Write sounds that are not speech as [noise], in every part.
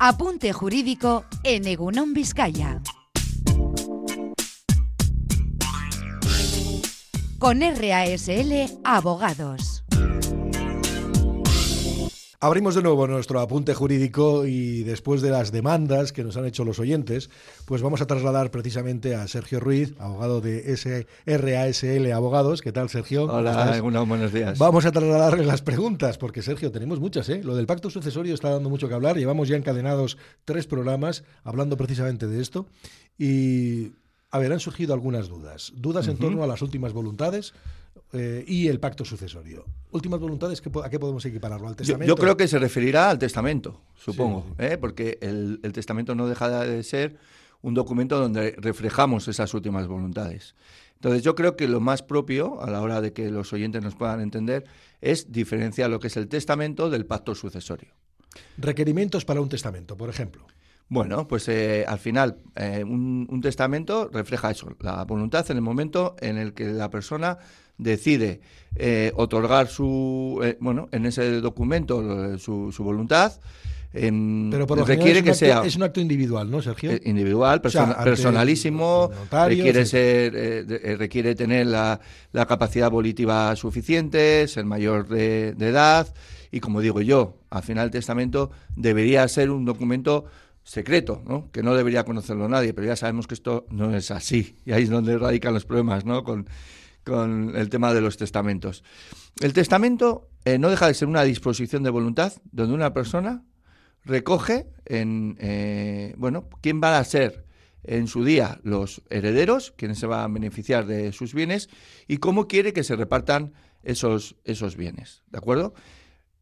Apunte jurídico en Egunon Vizcaya. Con RASL Abogados. Abrimos de nuevo nuestro apunte jurídico y después de las demandas que nos han hecho los oyentes, pues vamos a trasladar precisamente a Sergio Ruiz, abogado de SRASL Abogados. ¿Qué tal, Sergio? Hola, buenos días. Vamos a trasladarle las preguntas, porque Sergio, tenemos muchas, ¿eh? Lo del pacto sucesorio está dando mucho que hablar. Llevamos ya encadenados tres programas hablando precisamente de esto. Y, a ver, han surgido algunas dudas. Dudas en torno a las últimas voluntades eh, y el pacto sucesorio. Últimas voluntades, ¿a qué podemos equipararlo? ¿Al testamento? Yo, creo que se referirá al testamento, supongo, ¿eh? porque el, testamento no deja de ser un documento donde reflejamos esas últimas voluntades. Entonces yo creo que lo más propio, a la hora de que los oyentes nos puedan entender, es diferenciar lo que es el testamento del pacto sucesorio. Requerimientos para un testamento, por ejemplo. Bueno, pues eh, al final un, testamento refleja eso, la voluntad en el momento en el que la persona decide eh, otorgar su, eh, bueno, en ese documento eh, su, voluntad, em, Pero por requiere que sea es un acto individual, ¿no, Sergio? individual, personalísimo, requiere ser, requiere tener la, la, capacidad volitiva suficiente, ser mayor de, de, edad y como digo yo, al final el testamento debería ser un documento secreto, ¿no? que no debería conocerlo nadie, pero ya sabemos que esto no es así y ahí es donde radican los problemas, ¿no? Con, con el tema de los testamentos. El testamento eh, no deja de ser una disposición de voluntad donde una persona recoge en, eh, bueno, quién van a ser en su día los herederos, quiénes se van a beneficiar de sus bienes y cómo quiere que se repartan esos, esos bienes, ¿de acuerdo?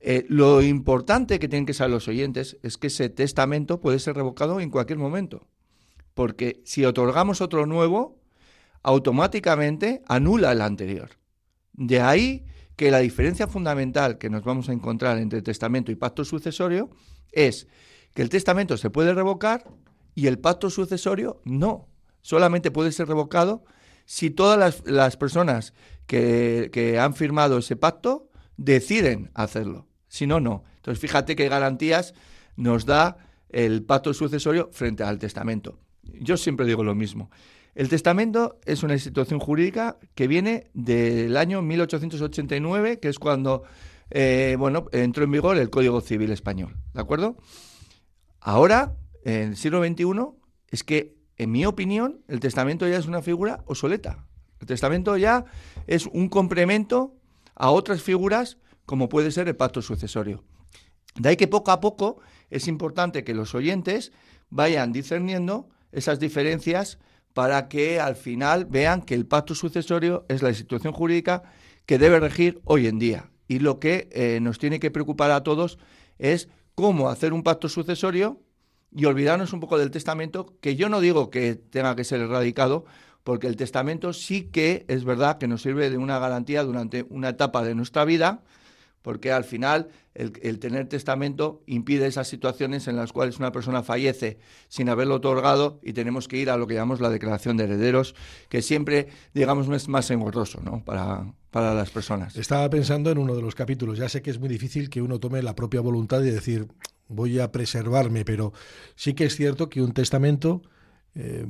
Eh, lo importante que tienen que saber los oyentes es que ese testamento puede ser revocado en cualquier momento, porque si otorgamos otro nuevo, automáticamente anula el anterior. De ahí que la diferencia fundamental que nos vamos a encontrar entre testamento y pacto sucesorio es que el testamento se puede revocar y el pacto sucesorio no. Solamente puede ser revocado si todas las, personas que, que, han firmado ese pacto deciden hacerlo. Si no, no. Entonces, fíjate qué garantías nos da el pacto sucesorio frente al testamento. Yo siempre digo lo mismo. El testamento es una institución jurídica que viene del año 1889, que es cuando eh, bueno, entró en vigor el Código Civil Español. ¿De acuerdo? Ahora, en el siglo XXI, es que, en mi opinión, el testamento ya es una figura obsoleta. El testamento ya es un complemento a otras figuras, como puede ser el pacto sucesorio. De ahí que poco a poco es importante que los oyentes vayan discerniendo esas diferencias para que al final vean que el pacto sucesorio es la institución jurídica que debe regir hoy en día. Y lo que eh, nos tiene que preocupar a todos es cómo hacer un pacto sucesorio y olvidarnos un poco del testamento, que yo no digo que tenga que ser erradicado, porque el testamento sí que es verdad que nos sirve de una garantía durante una etapa de nuestra vida, porque al final el, tener testamento impide esas situaciones en las cuales una persona fallece sin haberlo otorgado y tenemos que ir a lo que llamamos la declaración de herederos, que siempre, digamos, es más engorroso ¿no? para, para las personas. Estaba pensando en uno de los capítulos, ya sé que es muy difícil que uno tome la propia voluntad y decir, voy a preservarme, pero sí que es cierto que un testamento... Eh,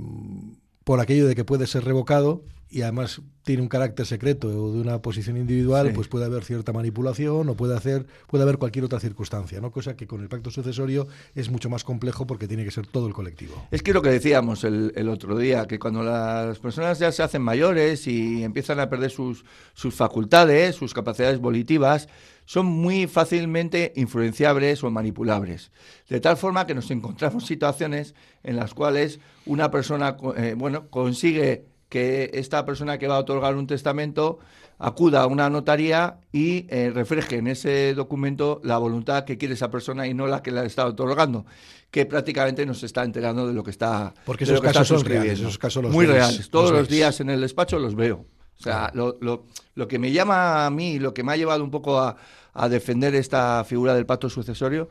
por aquello de que puede ser revocado y además tiene un carácter secreto o de una posición individual, pues puede haber cierta manipulación o puede hacer puede haber cualquier otra circunstancia, ¿no? Cosa que con el pacto sucesorio es mucho más complejo porque tiene que ser todo el colectivo. Es que lo que decíamos el, el otro día, que cuando las personas ya se hacen mayores y empiezan a perder sus, sus facultades, sus capacidades volitivas, son muy fácilmente influenciables o manipulables. De tal forma que nos encontramos [laughs] situaciones en las cuales una persona eh, bueno, consigue que esta persona que va a otorgar un testamento acuda a una notaría y eh, refleje en ese documento la voluntad que quiere esa persona y no la que le está otorgando, que prácticamente nos está enterando de lo que está Porque esos casos son reales, esos casos Muy reales. Todos los, días en el despacho los veo. O sea, lo, lo, lo, que me llama a mí, lo que me ha llevado un poco a, a defender esta figura del pacto sucesorio,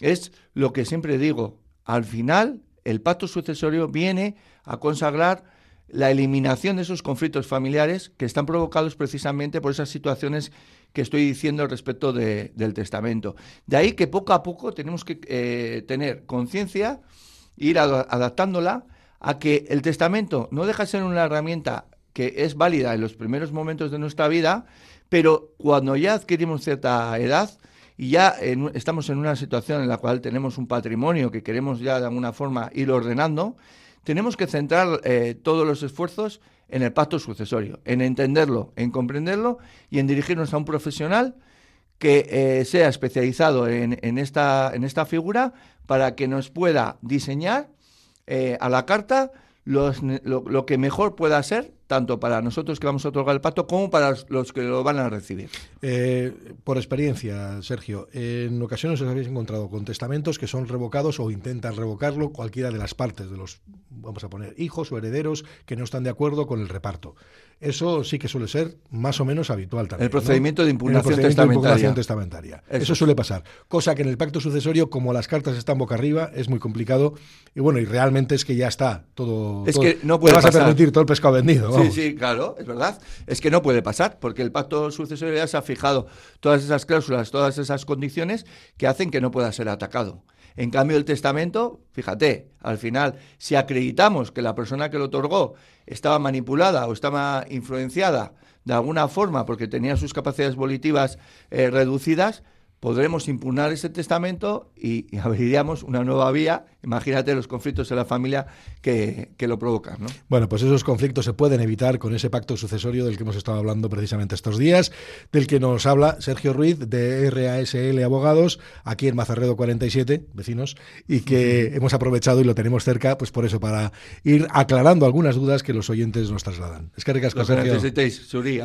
es lo que siempre digo. Al final, el pacto sucesorio viene a consagrar la eliminación de esos conflictos familiares que están provocados precisamente por esas situaciones que estoy diciendo respecto del testamento. De ahí que poco a poco tenemos que eh, tener conciencia, ir adaptándola a que el testamento no deja de ser una herramienta que es válida en los primeros momentos de nuestra vida, pero cuando ya adquirimos cierta edad y ya estamos en una situación en la cual tenemos un patrimonio que queremos ya de alguna forma ir ordenando, tenemos que centrar eh, todos los esfuerzos en el pacto sucesorio, en entenderlo, en comprenderlo y en dirigirnos a un profesional que eh, sea especializado en, esta, en esta figura para que nos pueda diseñar eh, a la carta lo, que mejor pueda ser, tanto para nosotros que vamos a otorgar el pacto como para los que lo van a recibir. Eh, por experiencia, Sergio, en ocasiones os habéis encontrado con testamentos que son revocados o intentan revocarlo cualquiera de las partes de los, vamos a poner, hijos o herederos que no están de acuerdo con el reparto. Eso sí que suele ser más o menos habitual también. El procedimiento, de, impugnación testamentaria. Eso. suele pasar. Cosa que en el pacto sucesorio, como las cartas están boca arriba, es muy complicado. Y bueno, y realmente es que ya está todo. Es que no puede vas a permitir todo el pescado vendido. Sí, sí, claro, es verdad. Es que no puede pasar, porque el pacto sucesorio ya se ha fijado todas esas cláusulas, todas esas condiciones que hacen que no pueda ser atacado. En cambio, el testamento, fíjate, al final, si acreditamos que la persona que lo otorgó estaba manipulada o estaba influenciada de alguna forma porque tenía sus capacidades volitivas eh, reducidas, podremos impugnar ese testamento y, abriríamos una nueva vía. Imagínate los conflictos en la familia que, lo provocan. ¿no? Bueno, pues esos conflictos se pueden evitar con ese pacto sucesorio del que hemos estado hablando precisamente estos días, del que nos habla Sergio Ruiz de RASL Abogados, aquí en Mazarredo 47, vecinos, y que hemos aprovechado y lo tenemos cerca, pues por eso, para ir aclarando algunas dudas que los oyentes nos trasladan. Es que ricasco, Sergio. necesitéis, Surí.